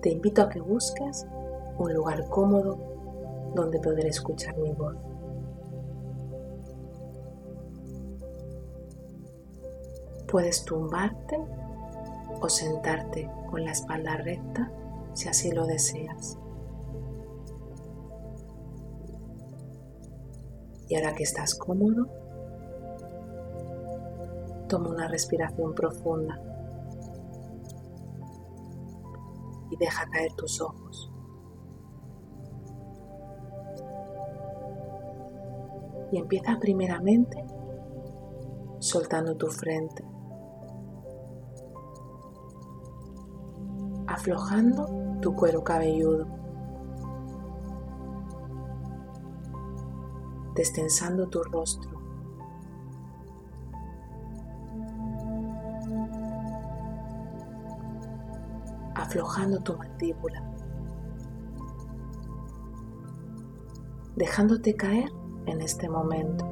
te invito a que busques un lugar cómodo donde poder escuchar mi voz. Puedes tumbarte o sentarte con la espalda recta si así lo deseas. Y ahora que estás cómodo, toma una respiración profunda deja caer tus ojos. Y empieza primeramente soltando tu frente, aflojando tu cuero cabelludo, destensando tu rostro. Aflojando tu mandíbula, dejándote caer en este momento,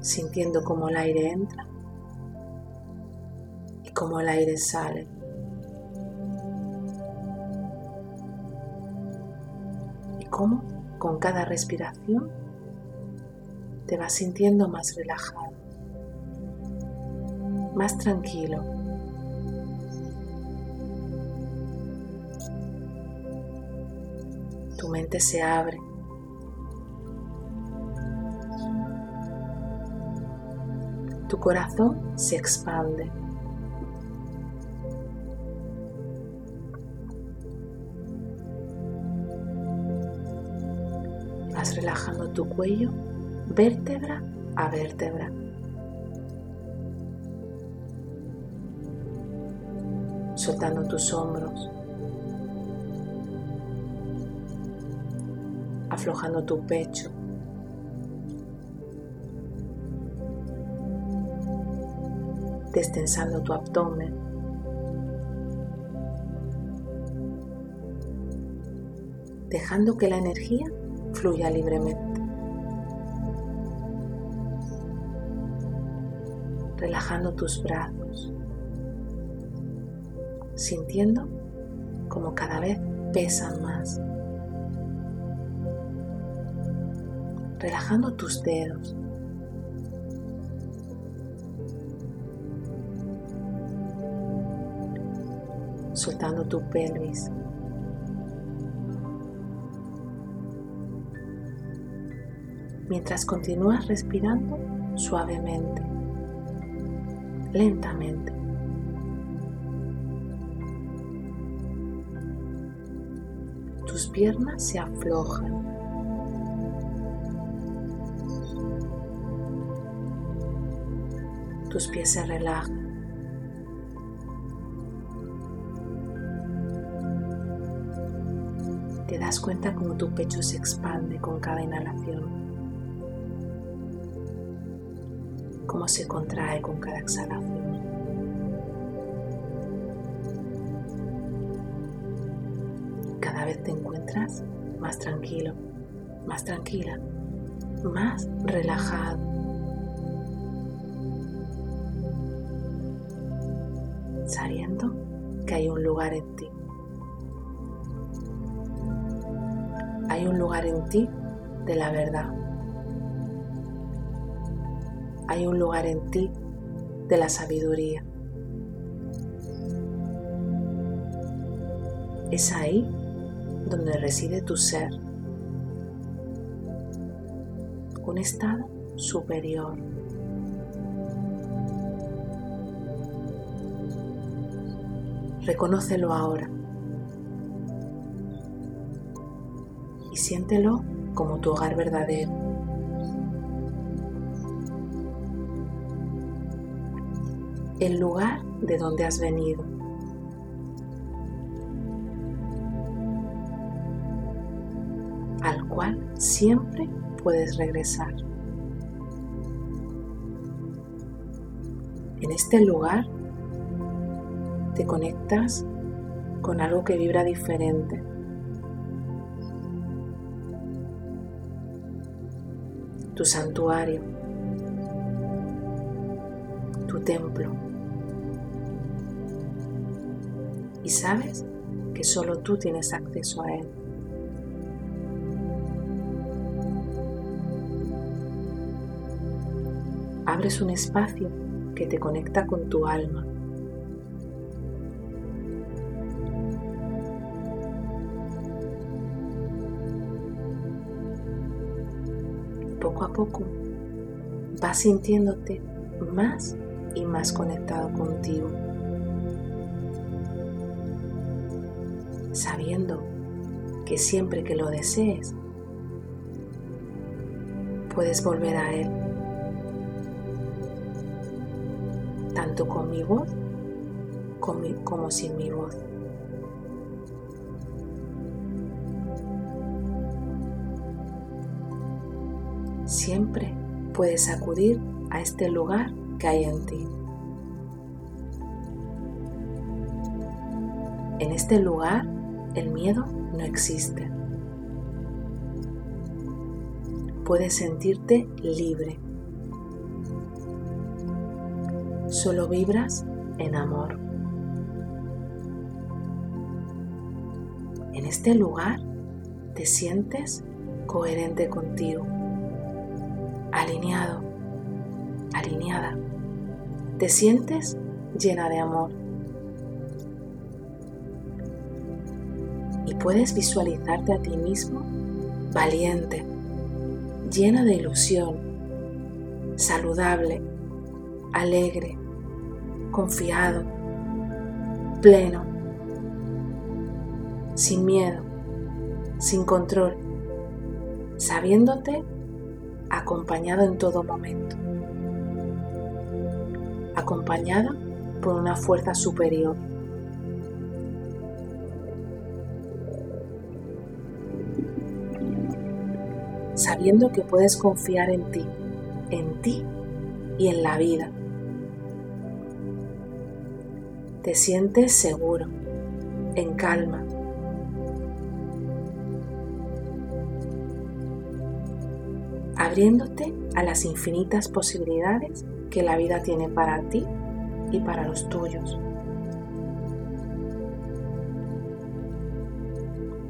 sintiendo cómo el aire entra y cómo el aire sale. Y cómo con cada respiración te vas sintiendo más relajado más tranquilo. Tu mente se abre. Tu corazón se expande. Vas relajando tu cuello vértebra a vértebra. Soltando tus hombros, aflojando tu pecho. destensando tu abdomen. Dejando que la energía fluya libremente. Relajando tus brazos sintiendo como cada vez pesan más. Relajando tus dedos. Soltando tu pelvis. Mientras continúas respirando suavemente, lentamente. Tus piernas se aflojan. Tus pies se relajan. Te das cuenta como tu pecho se expande con cada inhalación. Cómo se contrae con cada exhalación. Más tranquilo, más tranquila, más relajado. Sabiendo que hay un lugar en ti. Hay un lugar en ti de la verdad. Hay un lugar en ti de la sabiduría. Es ahí donde reside tu ser, un estado superior. Reconócelo ahora y siéntelo como tu hogar verdadero. El lugar de donde has venido. Siempre puedes regresar. En este lugar te conectas con algo que vibra diferente. Tu santuario, tu templo, y sabes que solo tú tienes acceso a él. Abres un espacio que te conecta con tu alma. Poco a poco vas sintiéndote más y más conectado contigo. Sabiendo que siempre que lo desees, puedes volver a Él. Tanto con mi voz como, sin mi voz. Siempre puedes acudir a este lugar que hay en ti. En este lugar el miedo no existe. Puedes sentirte libre. Solo vibras en amor. En este lugar te sientes coherente contigo, alineado, alineada. Te sientes llena de amor. Y puedes visualizarte a ti mismo valiente, llena de ilusión, saludable, alegre, confiado, pleno, sin miedo, sin control, sabiéndote acompañado en todo momento acompañada por una fuerza superior. Sabiendo que puedes confiar en ti, en ti y en la vida. Te sientes seguro, en calma. abriéndote a las infinitas posibilidades que la vida tiene para ti y para los tuyos.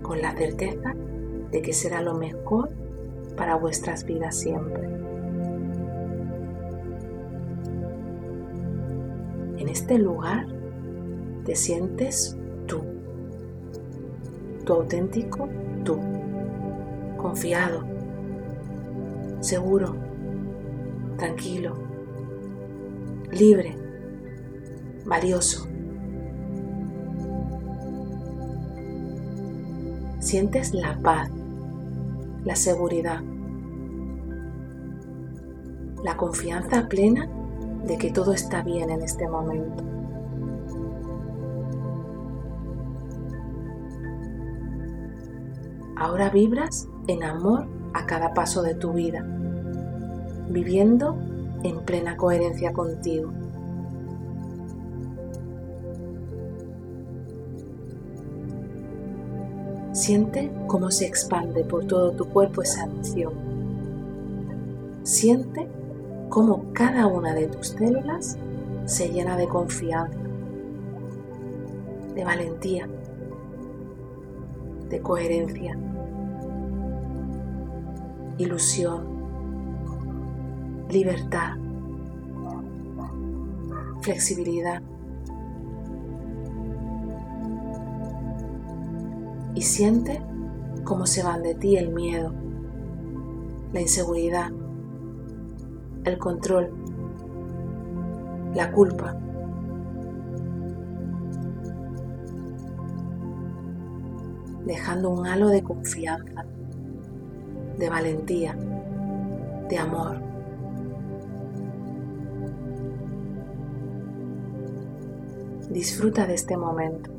Con la certeza de que será lo mejor para vuestras vidas siempre. En este lugar te sientes tú, tu auténtico tú, confiado, seguro, tranquilo. Libre, valioso. Sientes la paz, la seguridad, la confianza plena de que todo está bien en este momento. Ahora vibras en amor a cada paso de tu vida, viviendo en plena coherencia contigo. Siente cómo se expande por todo tu cuerpo esa emoción. Siente cómo cada una de tus células se llena de confianza, de valentía, de coherencia, ilusión, libertad, flexibilidad. Y siente cómo se van de ti el miedo, la inseguridad, el control, la culpa. dejando un halo de confianza, de valentía, de amor. Disfruta de este momento,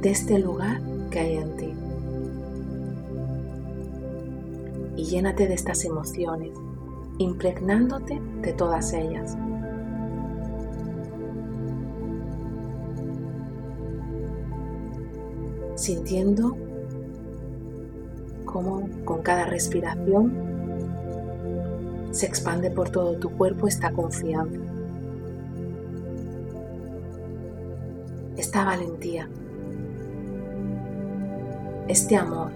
de este lugar que hay en ti. Y llénate de estas emociones, impregnándote de todas ellas. Sintiendo cómo con cada respiración se expande por todo tu cuerpo esta confianza, esta valentía, este amor.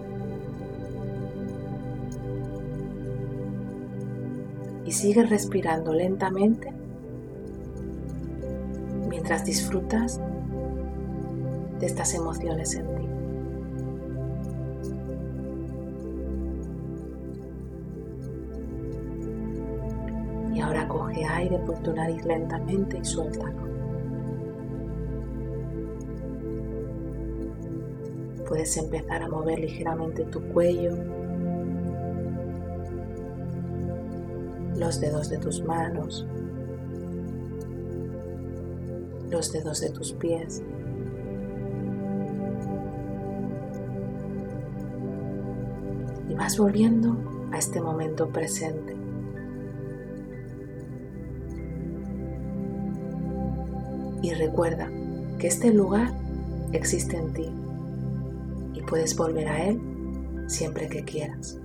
Y sigue respirando lentamente mientras disfrutas de estas emociones en ti. Coge aire por tu nariz lentamente y suéltalo. Puedes empezar a mover ligeramente tu cuello, los dedos de tus manos, los dedos de tus pies. Y vas volviendo a este momento presente. Y recuerda que este lugar existe en ti y puedes volver a él siempre que quieras.